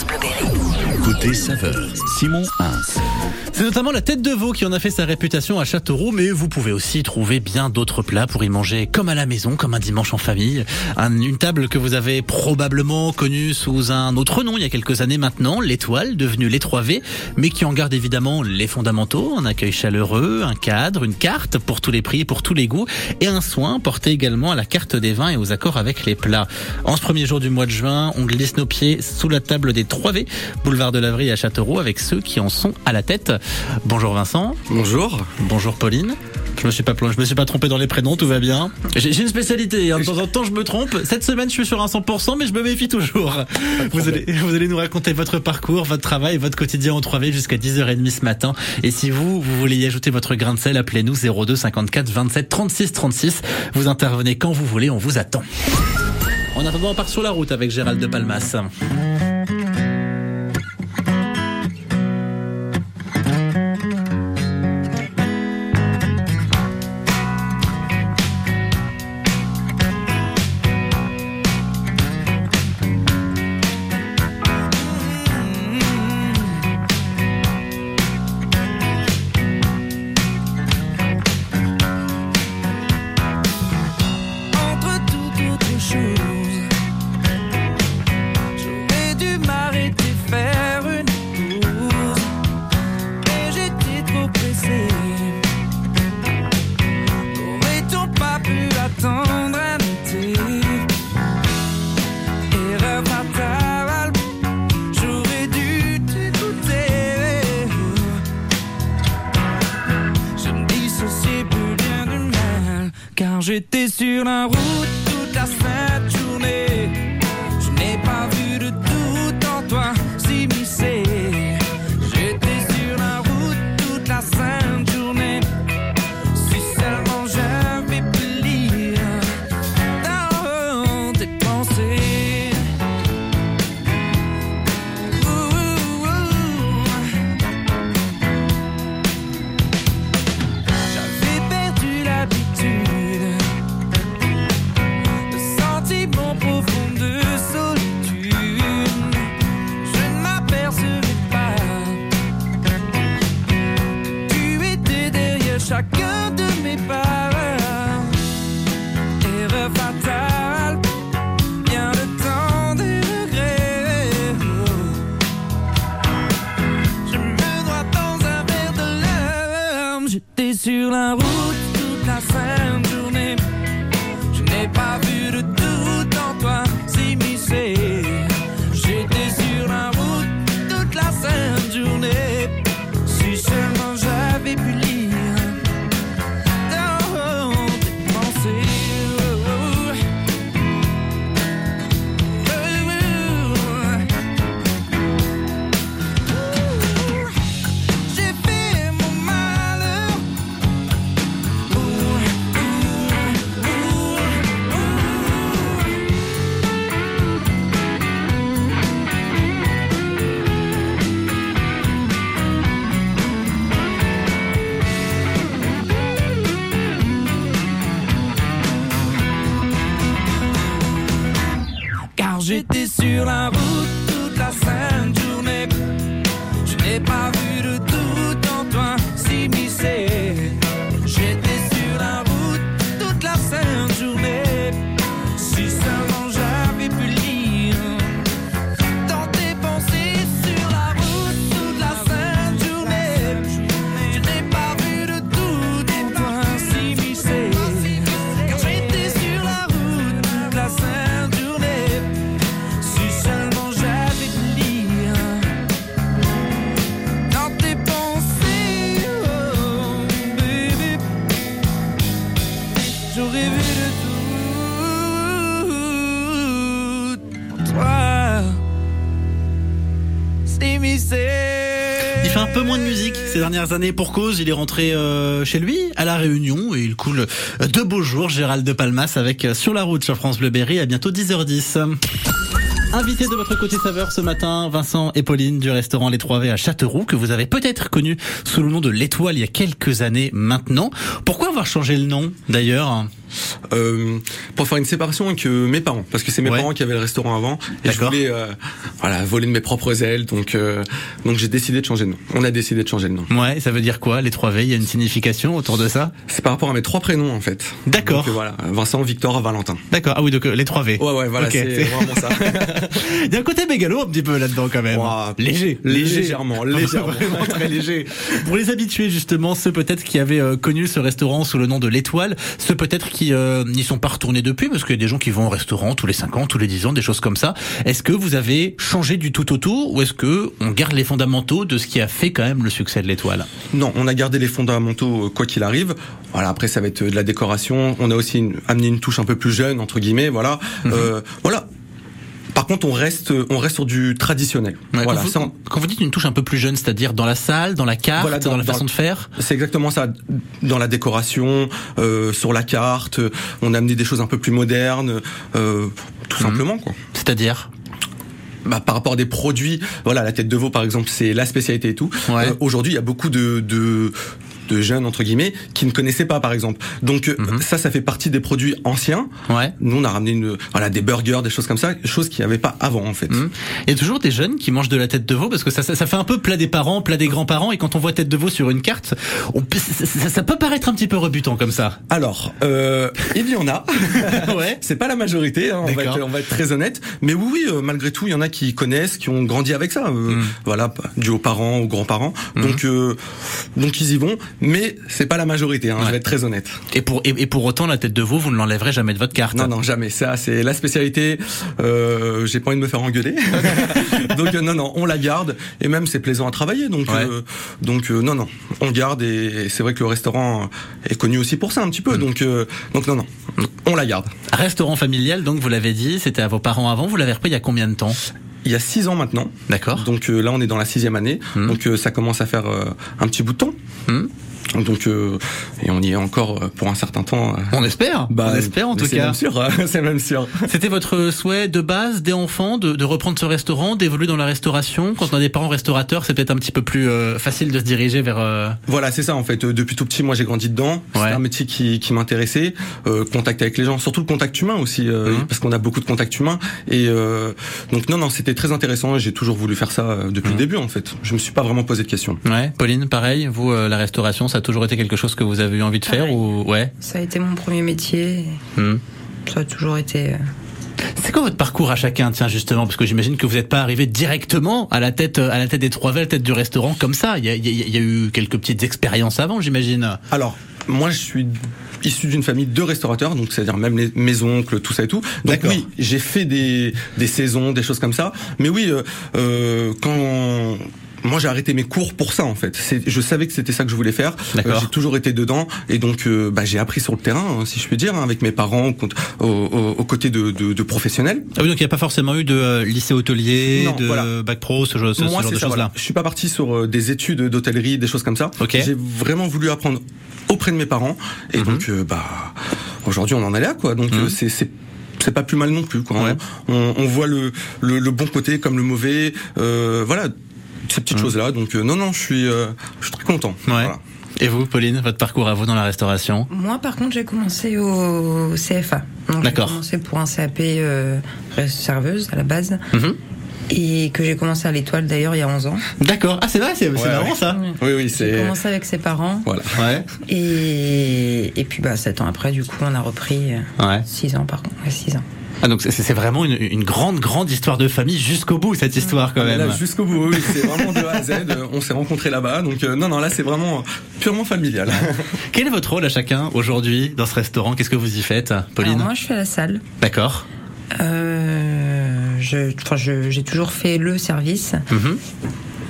France Bleu Berry. Côté saveur, Simon. C'est notamment la tête de veau qui en a fait sa réputation à Châteauroux, mais vous pouvez aussi trouver bien d'autres plats pour y manger comme à la maison, comme un dimanche en famille. Un- une table que vous avez probablement connue sous un autre nom il y a quelques années maintenant, l'étoile, devenue 3V, mais qui en garde évidemment les fondamentaux, un accueil chaleureux, un cadre, une carte pour tous les prix, pour tous les goûts, et un soin porté également à la carte des vins et aux accords avec les plats. En ce premier jour du mois de juin, on glisse nos pieds sous la table des 3V, boulevard de l'Avry à Châteauroux, avec ceux qui en sont à la tête. Bonjour Vincent. Bonjour. Bonjour Pauline. Je me suis pas je me suis pas trompé dans les prénoms, tout va bien. J'ai j'ai une spécialité, hein, de temps en temps je me trompe. Cette semaine je suis sur un 100%, mais je me méfie toujours. Vous allez, vous allez nous raconter votre parcours, votre travail, votre quotidien en 3V jusqu'à 10h30 ce matin. Et si vous, vous voulez y ajouter votre grain de sel, appelez-nous 02 54 27 36 36. Vous intervenez quand vous voulez, on vous attend. En attendant, on part sur la route avec Gérald de Palmas. J'étais sur années pour cause. Il est rentré euh, chez lui à la Réunion et il coule de beaux jours. Gérald de Palmas avec euh, Sur la route sur France Bleu Berry. À bientôt 10h10. Invité de votre côté saveur ce matin, Vincent et Pauline du restaurant Les Trois V à Châteauroux, que vous avez peut-être connu sous le nom de l'Étoile il y a quelques années maintenant. Pourquoi avoir changé le nom d'ailleurs Euh, pour faire une séparation avec euh, mes parents, parce que c'est mes Ouais. parents qui avaient le restaurant avant, et je voulais euh, voilà voler de mes propres ailes, donc euh, donc j'ai décidé de changer de nom. On a décidé de changer de nom. Ouais, ça veut dire quoi Les Trois V Il y a une signification autour de ça? C'est par rapport à mes trois prénoms en fait. D'accord. Euh, voilà, Vincent, Victor, Valentin. D'accord. Ah oui, donc euh, les Trois V. Ouais ouais voilà Ok, c'est c'est- vraiment ça. Il y a un côté mégalo un petit peu là-dedans quand même. Léger, léger. légèrement, légèrement. Vraiment très léger. Pour les habitués justement, ceux peut-être qui avaient euh, connu ce restaurant sous le nom de l'Étoile, ceux peut-être qui euh, n'y sont pas retournés depuis, parce qu'il y a des gens qui vont au restaurant tous les 5 ans, tous les 10 ans, des choses comme ça. Est-ce que vous avez changé du tout autour, ou est-ce que on garde les fondamentaux de ce qui a fait quand même le succès de l'Étoile? Non, on a gardé les fondamentaux euh, quoi qu'il arrive. Voilà, après ça va être de la décoration. On a aussi une- amené une touche un peu plus jeune entre guillemets. Voilà, Mhm. Euh, voilà. Par contre, on reste, on reste sur du traditionnel. Ouais, voilà, quand, vous, ça, on- quand vous dites une touche un peu plus jeune, c'est-à-dire dans la salle, dans la carte, Voilà, dans, dans- la dans- façon de faire c'est exactement ça. Dans la décoration, euh, sur la carte, euh, on a amené des choses un peu plus modernes, euh, tout Mhm. simplement quoi. C'est-à-dire Bah, par rapport à des produits, voilà, la tête de veau par exemple, c'est la spécialité et tout. Ouais. Euh, Aujourd'hui, il y a beaucoup de, de de jeunes entre guillemets qui ne connaissaient pas par exemple. Donc euh, Mhm. ça, ça fait partie des produits anciens. Ouais. Nous, on a ramené une, voilà, des burgers, des choses comme ça, choses qu'il n'y avait pas avant en fait. Hum. Il y a toujours des jeunes qui mangent de la tête de veau parce que ça, ça, ça fait un peu plat des parents, plat des grands-parents et quand on voit tête de veau sur une carte, on ça, peut paraître un petit peu rebutant comme ça. Alors, euh, il y en a. ouais. C'est pas la majorité, hein, on, va être, on va être très honnête. Mais oui, oui, euh, malgré tout, il y en a qui connaissent, qui ont grandi avec ça. euh, Mm. Voilà, dû aux parents, aux grands-parents. Mhm. Donc, euh, donc ils y vont. Mais c'est pas la majorité. Hein, Ouais. Je vais être très honnête. Et pour et, et pour autant la tête de veau, vous ne l'enlèverez jamais de votre carte. Non, non, jamais. Ça, c'est la spécialité. Euh, J'ai pas envie de me faire engueuler. donc euh, non, non, on la garde. Et même, c'est plaisant à travailler. Donc, Ouais. euh, donc euh, non, non, on garde. Et c'est vrai que le restaurant est connu aussi pour ça un petit peu. Mm. Donc, euh, donc non, non, on la garde. Restaurant familial, donc vous l'avez dit, c'était à vos parents avant. Vous l'avez repris il y a combien de temps? Il y a six ans maintenant. D'accord. Donc euh, là, on est dans la sixième année. Mhm. Donc euh, ça commence à faire euh, un petit bout de temps. Hum. Donc euh, et on y est encore euh, pour un certain temps. euh. On espère. on espère en tout c'est cas. même sûr. c'est même sûr. C'était votre souhait de base des enfants de, de reprendre ce restaurant, d'évoluer dans la restauration? Quand on a des parents restaurateurs, c'est peut-être un petit peu plus euh, facile de se diriger vers. euh, Voilà, c'est ça en fait. Euh, depuis tout petit, moi j'ai grandi dedans. Ouais. C'est un métier qui, qui m'intéressait. Euh, contact avec les gens, surtout le contact humain aussi, euh, Mhm. parce qu'on a beaucoup de contact humain. Et euh, donc non, non, c'était très intéressant. J'ai toujours voulu faire ça depuis Mhm. le début en fait. Je me suis pas vraiment posé de questions. Ouais, Pauline, pareil. Vous, euh, la restauration, ça a toujours été quelque chose que vous avez eu envie de faire ou ouais. Ça a été mon premier métier. Hmm. Ça a toujours été. euh, C'est quoi votre parcours à chacun, tiens justement, parce que j'imagine que vous n'êtes pas arrivé directement à la tête, à la tête des trois V, à la tête du restaurant comme ça. Il y a, il y a- il y a eu quelques petites expériences avant, j'imagine. Alors, moi, je suis issu d'une famille de restaurateurs, donc c'est-à-dire même les, mes oncles, tout ça et tout. Donc oui, j'ai fait des, des saisons, des choses comme ça. Mais oui, euh, euh, quand moi j'ai arrêté mes cours pour ça en fait. Je savais que c'était ça que je voulais faire. Euh, j'ai toujours été dedans et donc euh, bah, j'ai appris sur le terrain, hein, si je puis dire, hein, avec mes parents, au, au- au- aux côtés de, de, de professionnels. Ah oui, donc il n'y a pas forcément eu de euh, lycée hôtelier, Non, de voilà. bac pro, ce, genre- ce- ce Moi, genre c'est de choses-là. voilà. Je suis pas parti sur euh, des études d'hôtellerie, des choses comme ça. Ok. J'ai vraiment voulu apprendre auprès de mes parents. Et Mhm. donc, bah, aujourd'hui, on en est là, quoi. Donc, Mhm. euh, c'est c'est c'est pas plus mal non plus, quoi. Ouais. On, on voit le, le le bon côté comme le mauvais. Euh, voilà, ces petites Mhm. choses-là. Donc, euh, non, non, je suis euh, je suis très content. Ouais. Voilà. Et vous, Pauline, votre parcours à vous dans la restauration Moi, par contre, j'ai commencé au CFA. Donc, J'ai D'accord. commencé pour un CAP euh, serveuse à la base. Mhm. Et que j'ai commencé à l'étoile d'ailleurs il y a 11 ans. D'accord. Ah, c'est vrai, c'est c'est Ouais, marrant ouais. ça. Oui, oui, J'ai c'est commencé avec ses parents. voilà. Ouais. Et, et puis, bah, 7 ans après, du coup, on a repris. Ouais. 6 ans, par contre. 6 ans. Ah, donc c'est c'est vraiment une, une grande, grande histoire de famille jusqu'au bout, cette histoire quand même. Jusqu'au bout, oui, c'est vraiment de A à Z. Euh, On s'est rencontrés là-bas, donc euh, non, non, là c'est vraiment purement familial. Quel est votre rôle à chacun aujourd'hui dans ce restaurant? Qu'est-ce que vous y faites, Pauline? Alors, moi, je fais la salle. D'accord. Euh, je, enfin, je- j'ai toujours fait le service. Mhm.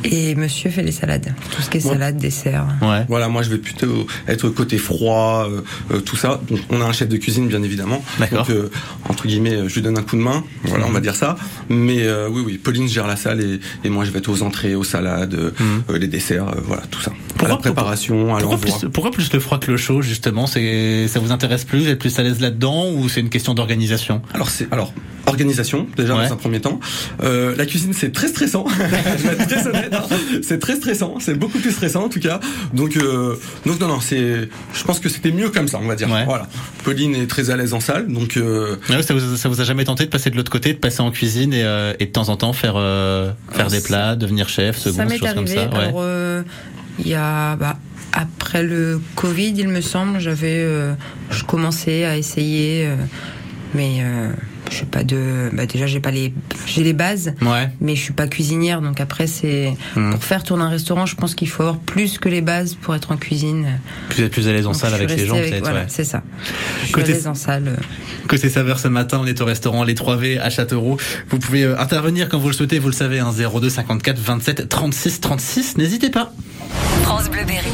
Et monsieur fait les salades. Tout ce qui est salade, dessert. Ouais. Voilà, moi je vais plutôt être côté froid, euh, euh, tout ça. Donc on a un chef de cuisine bien évidemment. D'accord. Donc euh, entre guillemets, je lui donne un coup de main. Voilà, on va dire ça. Mais euh, oui, oui, Pauline gère la salle et, et moi je vais être aux entrées, aux salades, Mhm. euh, les desserts, euh, voilà tout ça. À Pourquoi- la préparation, à Pourquoi plus, pourquoi plus le froid que le chaud justement? C'est ça vous intéresse plus Vous êtes plus à l'aise là-dedans ou c'est une question d'organisation? Alors c'est alors organisation déjà Ouais. dans un premier temps. Euh, la cuisine c'est très stressant. je vais être très honnête. hein. C'est très stressant. C'est beaucoup plus stressant en tout cas. Donc euh, donc non non c'est. Je pense que c'était mieux comme ça on va dire. Ouais. Voilà. Pauline est très à l'aise en salle donc. euh, Ouais, ça, vous, ça vous a jamais tenté de passer de l'autre côté, de passer en cuisine et, euh, et de temps en temps faire faire Alors, des plats, devenir chef, second, ça m'est choses comme ça? Ouais. Alors, euh, il y a bah, après le Covid, il me semble, j'avais, euh, je commençais à essayer, euh, mais euh, je sais pas de. Bah, déjà, j'ai pas les, j'ai les bases. Ouais. Mais je suis pas cuisinière, donc après c'est Hmm. pour faire tourner un restaurant, je pense qu'il faut avoir plus que les bases pour être en cuisine. Vous êtes plus à l'aise en Donc, salle suis avec les gens, avec- peut-être. Voilà, ouais. c'est ça. Je suis Côté- à l'aise en salle. Côté saveur ce matin, on est au restaurant Les 3V à Châteauroux. Vous pouvez euh, intervenir quand vous le souhaitez, vous le savez, hein, 02 54 27 36 36. N'hésitez pas. France Bleu Berry.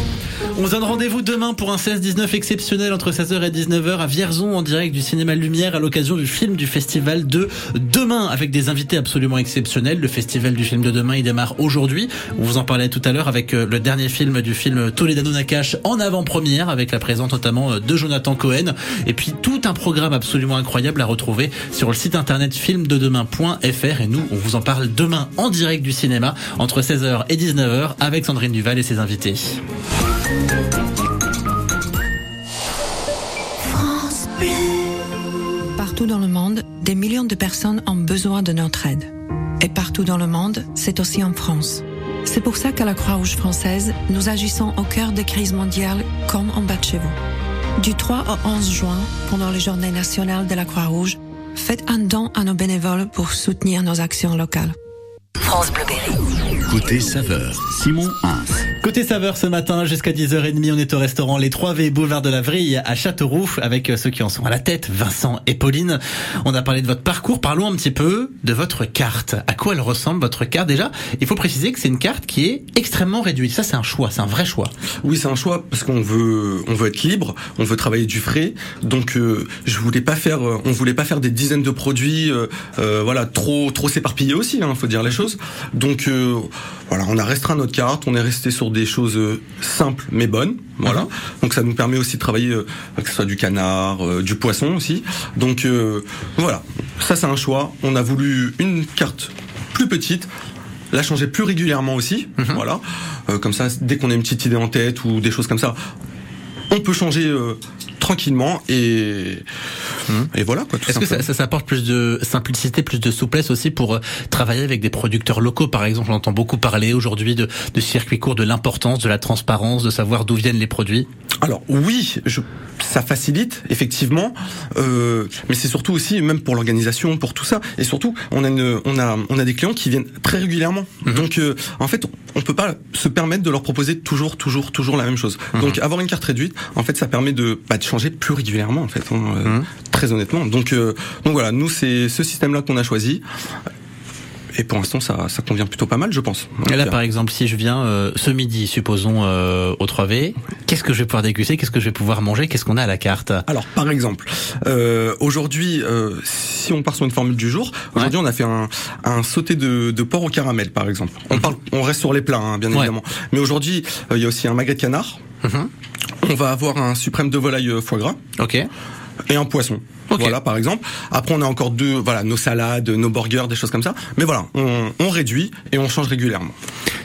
On se donne rendez-vous demain pour un 16-19 exceptionnel entre 16h et 19h à Vierzon en direct du cinéma Lumière à l'occasion du film du festival de demain avec des invités absolument exceptionnels. Le festival du film de demain, il démarre aujourd'hui. On vous en parlait tout à l'heure avec euh, le dernier film du film Toledano Nakash en avant-première avec la présence notamment euh, de Jonathan Cohen et puis tout un programme absolument incroyable à retrouver sur le site internet filmdedemain.fr et nous, on vous en parle demain en direct du cinéma entre 16h et 19h avec Sandrine Duval et ses invités. Partout dans le monde, des millions de personnes ont besoin de notre aide. Et partout dans le monde, c'est aussi en France. C'est pour ça qu'à la Croix-Rouge française, nous agissons au cœur des crises mondiales comme en bas de chez vous. Du 3 au 11 juin, pendant les journées nationales de la Croix-Rouge, faites un don à nos bénévoles pour soutenir nos actions locales. France Bleu. Côté saveur, Simon Hins. Côté saveur ce matin, jusqu'à 10h30, on est au restaurant Les 3V Boulevard de la Vrille à Châteauroux avec euh, ceux qui en sont à la tête, Vincent et Pauline. On a parlé de votre parcours, parlons un petit peu de votre carte. À quoi elle ressemble votre carte? Déjà, il faut préciser que c'est une carte qui est extrêmement réduite. Ça c'est un choix, c'est un vrai choix. Oui, c'est un choix parce qu'on veut, on veut être libre, on veut travailler du frais. Donc, euh, je voulais pas faire, euh, on voulait pas faire des dizaines de produits, euh, euh, voilà, trop, trop s'éparpiller aussi. Hein, faut dire les choses. Donc, voilà, on a restreint notre carte, on est resté sur des choses euh, simples mais bonnes. Voilà. Donc, ça nous permet aussi de travailler, euh, que ce soit du canard, euh, du poisson aussi. Donc, euh, voilà, ça c'est un choix. On a voulu une carte plus petite la changer plus régulièrement aussi. Voilà. Euh, comme ça, dès qu'on a une petite idée en tête ou des choses comme ça, on peut changer tranquillement et et voilà quoi. Est-ce que ça, ça, ça apporte plus de simplicité, plus de souplesse aussi pour euh, travailler avec des producteurs locaux? Par exemple, on entend beaucoup parler aujourd'hui de, de circuits courts, de l'importance, de la transparence, de savoir d'où viennent les produits. Alors oui, je, ça facilite effectivement, euh, mais c'est surtout aussi même pour l'organisation, pour tout ça, et surtout on a une, on a on a des clients qui viennent très régulièrement. Donc euh, en fait, on peut pas se permettre de leur proposer toujours, toujours, toujours la même chose. Donc avoir une carte réduite, en fait, ça permet de, bah, de changer plus régulièrement en fait, hein, euh, très honnêtement. Donc euh, donc voilà, nous c'est ce système-là qu'on a choisi. Et pour l'instant, ça, ça convient plutôt pas mal, je pense. Et là, Donc, par exemple, si je viens euh, ce midi, supposons euh, au 3V, qu'est-ce que je vais pouvoir déguster? Qu'est-ce que je vais pouvoir manger? Qu'est-ce qu'on a à la carte? Alors, par exemple, euh, aujourd'hui, euh, si on part sur une formule du jour, aujourd'hui, on a fait un, un sauté de, de porc au caramel, par exemple. On parle, on reste sur les plats, hein, bien Ouais. évidemment. Mais aujourd'hui, euh, il y a aussi un magret de canard. Mhm. On va avoir un suprême de volaille euh, foie gras Ok. Et un poisson. Voilà, par exemple. Après, on a encore deux, voilà, nos salades, nos burgers, des choses comme ça. Mais voilà, on, on réduit et on change régulièrement.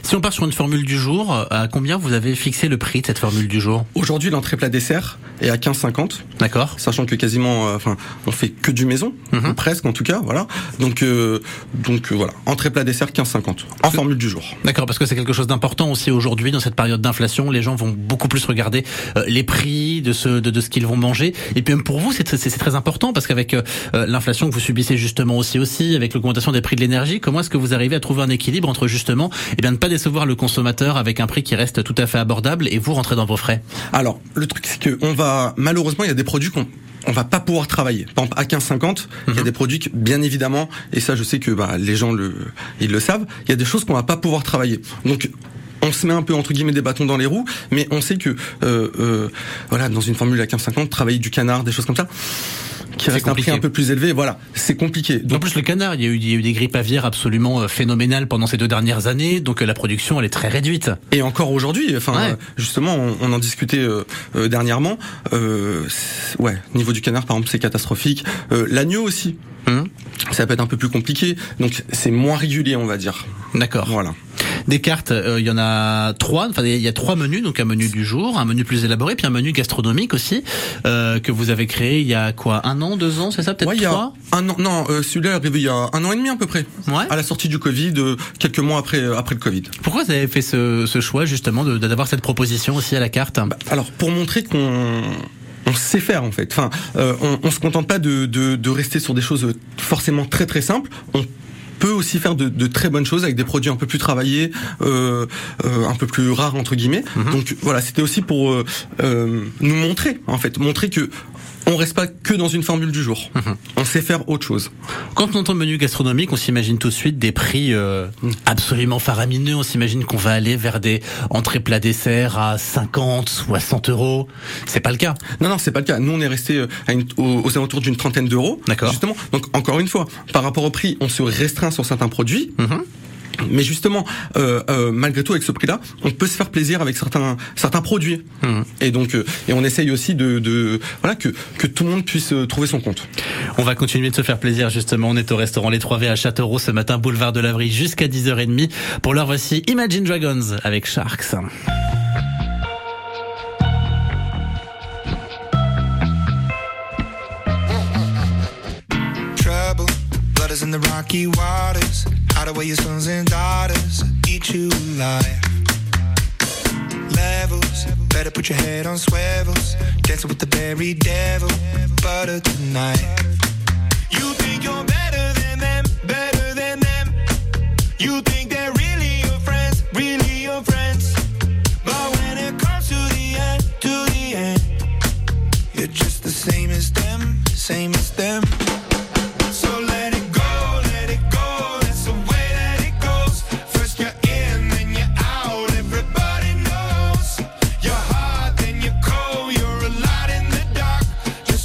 Si on part sur une formule du jour, euh, à combien vous avez fixé le prix de cette formule du jour? Aujourd'hui, l'entrée plat dessert est à 15,50. D'accord sachant que quasiment, euh, enfin, on fait que du maison, Mhm. ou presque en tout cas, voilà. Donc, euh, donc euh, voilà, entrée plat dessert 15,50 en formule du jour. D'accord, parce que c'est quelque chose d'important aussi aujourd'hui dans cette période d'inflation. Les gens vont beaucoup plus regarder les prix de ce de, de ce qu'ils vont manger. Et puis même pour vous, c'est très important parce qu'avec euh, euh, l'inflation que vous subissez justement aussi aussi, avec l'augmentation des prix de l'énergie, comment est-ce que vous arrivez à trouver un équilibre entre justement, eh bien, ne pas décevoir le consommateur avec un prix qui reste tout à fait abordable et vous rentrer dans vos frais? Alors, le truc c'est que on va malheureusement, il y a des produits qu'on on va pas pouvoir travailler. Par exemple, à 15,50, il y a des produits que, bien évidemment, et ça, je sais que bah, les gens le, ils le savent. Il y a des choses qu'on va pas pouvoir travailler. Donc on se met un peu entre guillemets des bâtons dans les roues, mais on sait que euh, euh, voilà dans une formule à 15,50, travailler du canard, des choses comme ça, qui reste un prix un peu plus élevé, voilà, c'est compliqué. En Donc plus, le canard, il y, a eu, il y a eu des grippes aviaires absolument euh, phénoménales pendant ces deux dernières années, donc euh, la production, elle est très réduite. Et encore aujourd'hui, enfin Ouais. euh, justement, on, on en discutait euh, euh, dernièrement. Euh, ouais, niveau du canard, par exemple, c'est catastrophique. Euh, L'agneau aussi. Hum. ça peut être un peu plus compliqué. Donc c'est moins régulier, on va dire. D'accord. Voilà. Des cartes, euh, il y en a trois. Enfin, il y a trois menus, donc un menu du jour, un menu plus élaboré, puis un menu gastronomique aussi euh, que vous avez créé il y a quoi, un an, deux ans, c'est ça, peut-être Ouais, y a un an, non, euh, celui-là est arrivé il y a un an et demi à peu près. Ouais. À la sortie du Covid, quelques mois après après le Covid. Pourquoi vous avez fait ce, ce choix justement d'avoir cette proposition aussi à la carte? Bah, alors pour montrer qu'on on sait faire en fait. Enfin, euh, on, on se contente pas de, de, de rester sur des choses forcément très très simples. On peut aussi faire de, de très bonnes choses avec des produits un peu plus travaillés, euh, euh, un peu plus rares entre guillemets. Donc voilà, c'était aussi pour euh, euh, nous montrer en fait, montrer que on reste pas que dans une formule du jour. On sait faire autre chose. Quand on entend menu gastronomique, on s'imagine tout de suite des prix euh, absolument faramineux. On s'imagine qu'on va aller vers des entrées plats desserts à 50, 60 euros. C'est pas le cas. Non, non, c'est pas le cas. Nous, on est resté euh, à une- aux, aux alentours d'une trentaine d'euros. D'accord. Justement. Donc, encore une fois, par rapport au prix, on se restreint sur certains produits. Mhm. Mais justement, euh, euh, malgré tout, avec ce prix-là, on peut se faire plaisir avec certains certains produits. Mhm. Et donc, euh, et on essaye aussi de, de voilà que que tout le monde puisse euh, trouver son compte. On va continuer de se faire plaisir justement. On est au restaurant Les 3V à Châteauroux ce matin, boulevard de l'Avry jusqu'à 10h30. Pour l'heure, voici Imagine Dragons avec Sharks. trouble. Blood is in the rocky waters. Hide away your sons and daughters. Eat you alive. Levels. Better put your head on swivels. Dancing with the very devil. Butter tonight. You think you're better than them, better than them. You think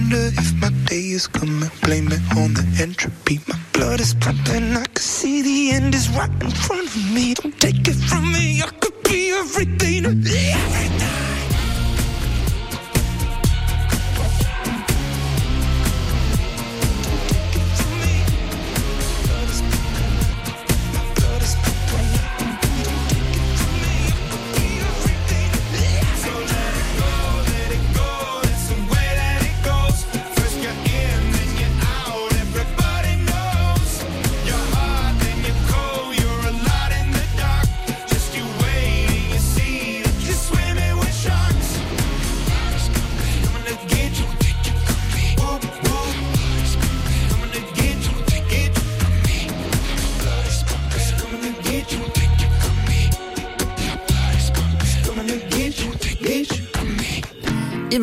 Wonder if my day is coming. Blame it on the entropy. My blood is pumping. I can see the end is right in front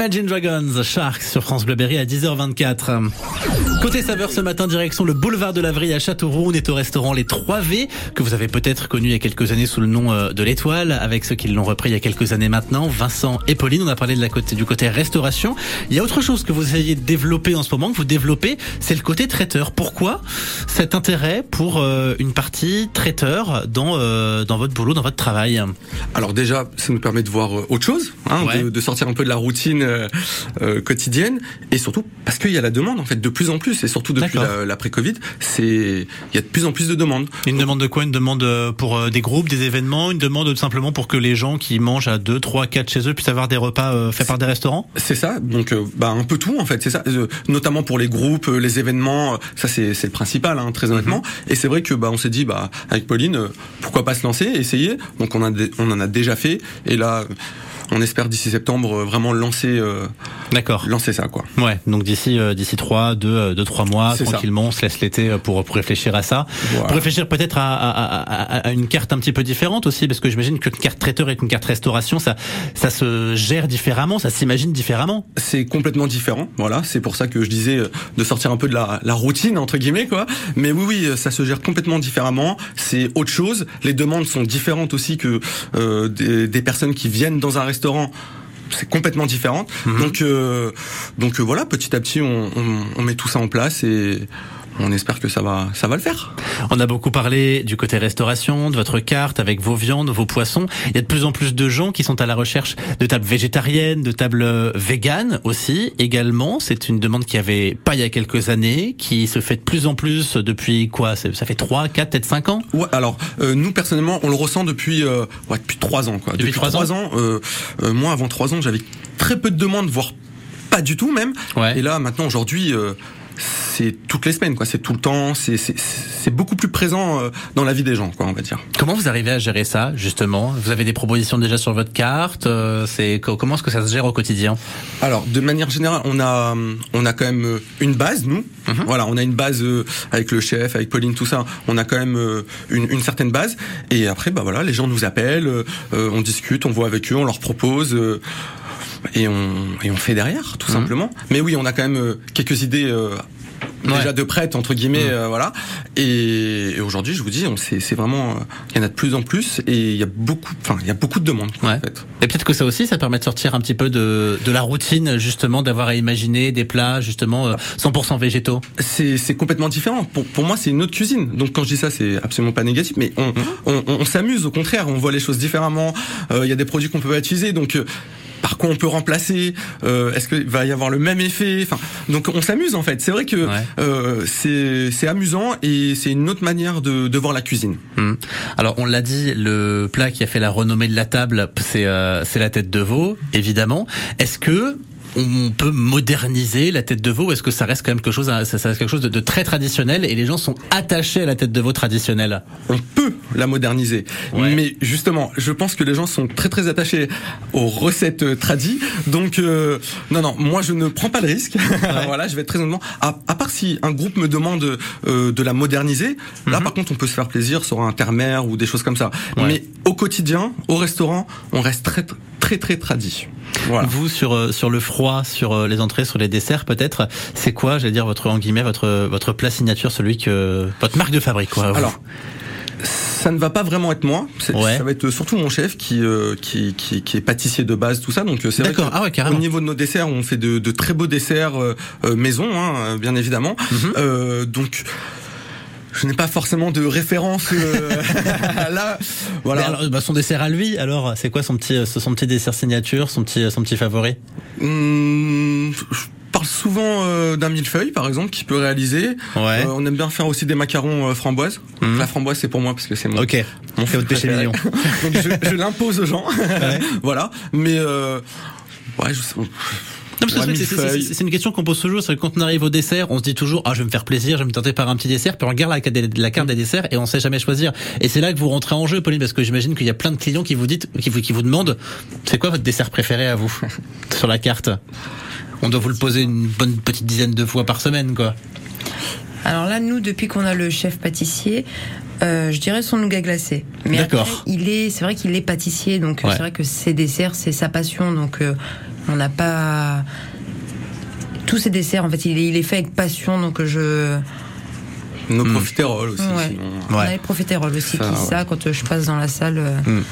Imagine Dragons, Sharks sur France Bleu Berry à 10h24. Côté saveur ce matin, direction le boulevard de la Vrille à Châteauroux. On est au restaurant Les 3V, que vous avez peut-être connu il y a quelques années sous le nom euh, de l'Étoile, avec ceux qui l'ont repris il y a quelques années maintenant, Vincent et Pauline. On a parlé de la côté, du côté restauration. Il y a autre chose que vous essayez de développer en ce moment, que vous développez, c'est le côté traiteur. Pourquoi cet intérêt pour euh, une partie traiteur dans, euh, dans votre boulot, dans votre travail? Alors déjà, ça nous permet de voir autre chose, hein, Ouais. de, de sortir un peu de la routine euh, euh, quotidienne, et surtout parce qu'il y a la demande en fait de plus en plus, et surtout depuis la- l'après-Covid, c'est il y a de plus en plus de demandes. Une demande de quoi? Une demande euh, pour euh, des groupes, des événements Une demande simplement pour que les gens qui mangent à 2, 3, 4 chez eux puissent avoir des repas euh, faits par des restaurants? C'est ça, donc bah un peu tout en fait, c'est ça, Euh, notamment pour les groupes, les événements, ça c'est c'est le principal, hein, très honnêtement. Et c'est vrai que bah on s'est dit bah avec Pauline, euh, pourquoi pas se lancer, essayer? Donc on a on en a déjà fait, et là on espère d'ici septembre euh, vraiment lancer euh, D'accord. lancer ça quoi. Ouais, donc d'ici euh, d'ici 3, 2, 2 3 mois C'est ça. tranquillement, on se laisse l'été pour pour réfléchir à ça. Voilà. Pour réfléchir peut-être à, à, à, à- une carte un petit peu différente aussi parce que j'imagine qu'une carte traiteur et une carte restauration ça ça se gère différemment, ça s'imagine différemment. c'est complètement différent. Voilà, c'est pour ça que je disais de sortir un peu de la, la routine entre guillemets quoi. Mais oui, oui, ça se gère complètement différemment. C'est autre chose. Les demandes sont différentes aussi que euh, des, des personnes qui viennent dans un restaurant. C'est complètement différent. Donc, euh, donc euh, voilà, petit à petit, on, on, on met tout ça en place et on espère que ça va, ça va le faire. On a beaucoup parlé du côté restauration, de votre carte avec vos viandes, vos poissons. Il y a de plus en plus de gens qui sont à la recherche de tables végétariennes, de tables euh, véganes aussi. Également, c'est une demande qui avait pas il y a quelques années, qui se fait de plus en plus depuis quoi? Ça fait 3, 4, peut-être 5 ans? Ouais, alors euh, nous personnellement, on le ressent depuis euh, ouais, depuis trois ans quoi. Depuis trois trois ans, euh, euh, moi avant trois ans, j'avais très peu de demandes, voire pas du tout même. Ouais. Et là maintenant aujourd'hui. C'est toutes les semaines, quoi. C'est tout le temps. C'est beaucoup plus présent euh, dans la vie des gens, quoi, on va dire. Comment vous arrivez à gérer ça justement? Vous avez des propositions déjà sur votre carte euh, C'est co- comment est-ce que ça se gère au quotidien? Alors, de manière générale, on a, on a quand même euh, une base, nous. Voilà, on a une base avec le chef, avec Pauline, tout ça. On a quand même une, une certaine base. Et après, bah voilà, les gens nous appellent, on discute, on voit avec eux, on leur propose. Et on, et on fait derrière, tout simplement. Mais oui, on a quand même euh, quelques idées euh, Ouais. déjà de prêtes, entre guillemets, euh, voilà. Et, et aujourd'hui, je vous dis, c'est vraiment, euh, il y en a de plus en plus, et il y a beaucoup, enfin, il y a beaucoup de demandes, quoi, Ouais. en fait. Et peut-être que ça aussi, ça permet de sortir un petit peu de, de la routine, justement, d'avoir à imaginer des plats, justement, euh, 100% végétaux. c'est complètement différent. Pour, pour moi, c'est une autre cuisine. Donc quand je dis ça, c'est absolument pas négatif, mais on, on, on, on s'amuse au contraire. On voit les choses différemment. Euh, Il y a des produits qu'on peut pas utiliser, donc euh, par quoi on peut remplacer Euh, Est-ce qu'il va y avoir le même effet Enfin, donc on s'amuse en fait. C'est vrai que Ouais. euh, c'est c'est amusant et c'est une autre manière de, de voir la cuisine. Hmm. Alors, on l'a dit, le plat qui a fait la renommée de la table, c'est euh, c'est la tête de veau, évidemment. Est-ce que on peut moderniser la tête de veau est-ce que ça reste quand même quelque chose, ça ça reste quelque chose de, de très traditionnel et les gens sont attachés à la tête de veau traditionnelle? On peut la moderniser. Ouais. Mais justement, je pense que les gens sont très très attachés aux recettes euh, tradies. Donc euh, non non, moi je ne prends pas le risque. voilà, je vais être très honnêtement. À, à part si un groupe me demande euh, de la moderniser, là par contre on peut se faire plaisir sur un terre-mer ou des choses comme ça. Mhm. Ouais. Mais au quotidien, au restaurant, on reste très très très tradit. Voilà. Vous sur euh, sur le froid, sur euh, les entrées, sur les desserts peut-être, c'est quoi, j'allais dire votre en guillemets votre votre plat signature, celui que votre marque de fabrique quoi. vous Alors, ça ne va pas vraiment être moi. Ouais. Ça va être surtout mon chef qui, euh, qui, qui, qui est pâtissier de base, tout ça. Donc c'est vrai D'accord. que Ah ouais, carrément. Au niveau de nos desserts, on fait de, de très beaux desserts euh, euh, maison, hein, bien évidemment. Mhm. Euh, donc je n'ai pas forcément de référence euh, là. Voilà. Alors, bah, son dessert à lui, alors c'est quoi son petit euh, son petit dessert signature, son petit son petit favori? Hum, je parle souvent euh, d'un millefeuille, par exemple, qui peut réaliser. Ouais. Euh, on aime bien faire aussi des macarons euh, framboises. Mhm. La framboise, c'est pour moi parce que c'est mon, Ok. mon C'est votre péché mignon. Donc je, je l'impose aux gens. voilà. Mais euh, ouais, je, Non, parce que Ouais, c'est une question qu'on pose toujours. C'est que quand on arrive au dessert, on se dit toujours ah je vais me faire plaisir, je vais me tenter par un petit dessert. Puis on regarde la, carte des- carte des desserts et on sait jamais choisir. Et c'est là que vous rentrez en jeu, Pauline, parce que j'imagine qu'il y a plein de clients qui vous dites, qui vous, qui vous demandent, c'est quoi votre dessert préféré à vous sur la carte? On doit vous le poser une bonne petite dizaine de fois par semaine, quoi. Alors là, nous, depuis qu'on a le chef pâtissier, euh, je dirais son nougat glacé. Mais D'accord. après, il est, c'est vrai qu'il est pâtissier, donc euh, Ouais. c'est vrai que ses desserts, c'est sa passion, donc euh, on n'a pas tous ces desserts, en fait, il est, il est fait avec passion, donc je. Nos Mm. profiteroles aussi. Ouais. sinon. On a les profiteroles aussi Ça, qui, ouais. ça, quand je passe dans la salle, euh, Mm.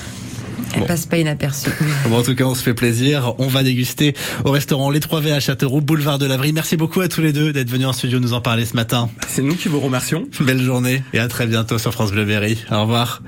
elle Bon. passe pas inaperçue. Bon, en tout cas, on se fait plaisir. On va déguster au restaurant Les 3V à Châteauroux, boulevard de l'Avry. Merci beaucoup à tous les deux d'être venus en studio nous en parler ce matin. C'est nous qui vous remercions. Belle journée et à très bientôt sur France Bleu Berry. Au revoir.